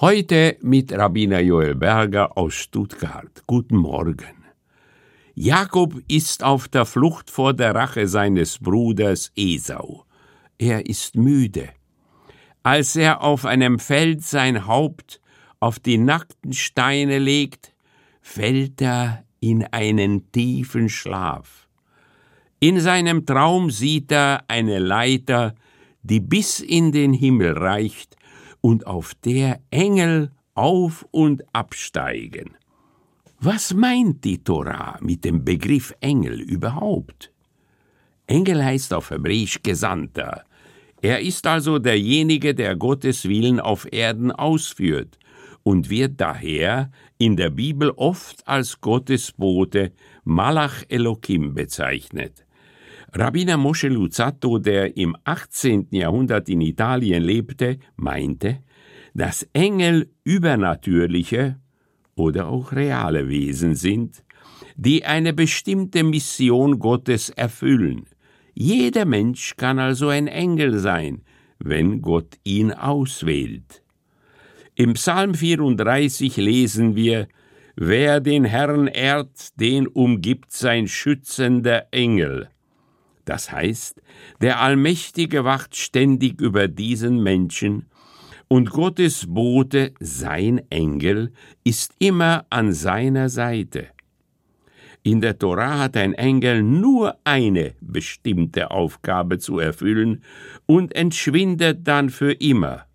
Heute mit Rabbiner Joel Berger aus Stuttgart. Guten Morgen. Jakob ist auf der Flucht vor der Rache seines Bruders Esau. Er ist müde. Als er auf einem Feld sein Haupt auf die nackten Steine legt, fällt er in einen tiefen Schlaf. In seinem Traum sieht er eine Leiter, die bis in den Himmel reicht und auf der Engel auf und absteigen. Was meint die Tora mit dem Begriff Engel überhaupt? Engel heißt auf Hebräisch Gesandter. Er ist also derjenige, der Gottes Willen auf Erden ausführt und wird daher in der Bibel oft als Gottes Bote Malach Elohim bezeichnet. Rabbiner Moshe Luzzatto, der im 18. Jahrhundert in Italien lebte, meinte, dass Engel übernatürliche oder auch reale Wesen sind, die eine bestimmte Mission Gottes erfüllen. Jeder Mensch kann also ein Engel sein, wenn Gott ihn auswählt. Im Psalm 34 lesen wir, Wer den Herrn ehrt, den umgibt sein schützender Engel. Das heißt, der Allmächtige wacht ständig über diesen Menschen, und Gottes Bote, sein Engel, ist immer an seiner Seite. In der Tora hat ein Engel nur eine bestimmte Aufgabe zu erfüllen und entschwindet dann für immer.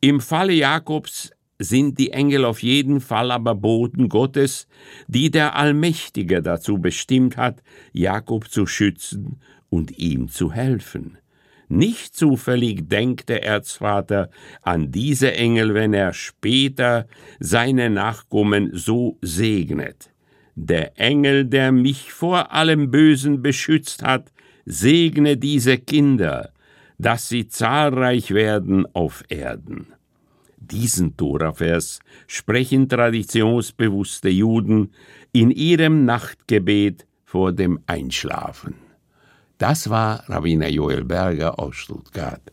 Im Falle Jakobs sind die Engel auf jeden Fall aber Boten Gottes, die der Allmächtige dazu bestimmt hat, Jakob zu schützen und ihm zu helfen. Nicht zufällig denkt der Erzvater an diese Engel, wenn er später seine Nachkommen so segnet. Der Engel, der mich vor allem Bösen beschützt hat, segne diese Kinder, dass sie zahlreich werden auf Erden. Diesen Torafers sprechen traditionsbewusste Juden in ihrem Nachtgebet vor dem Einschlafen. Das war Rabbiner Joel Berger aus Stuttgart.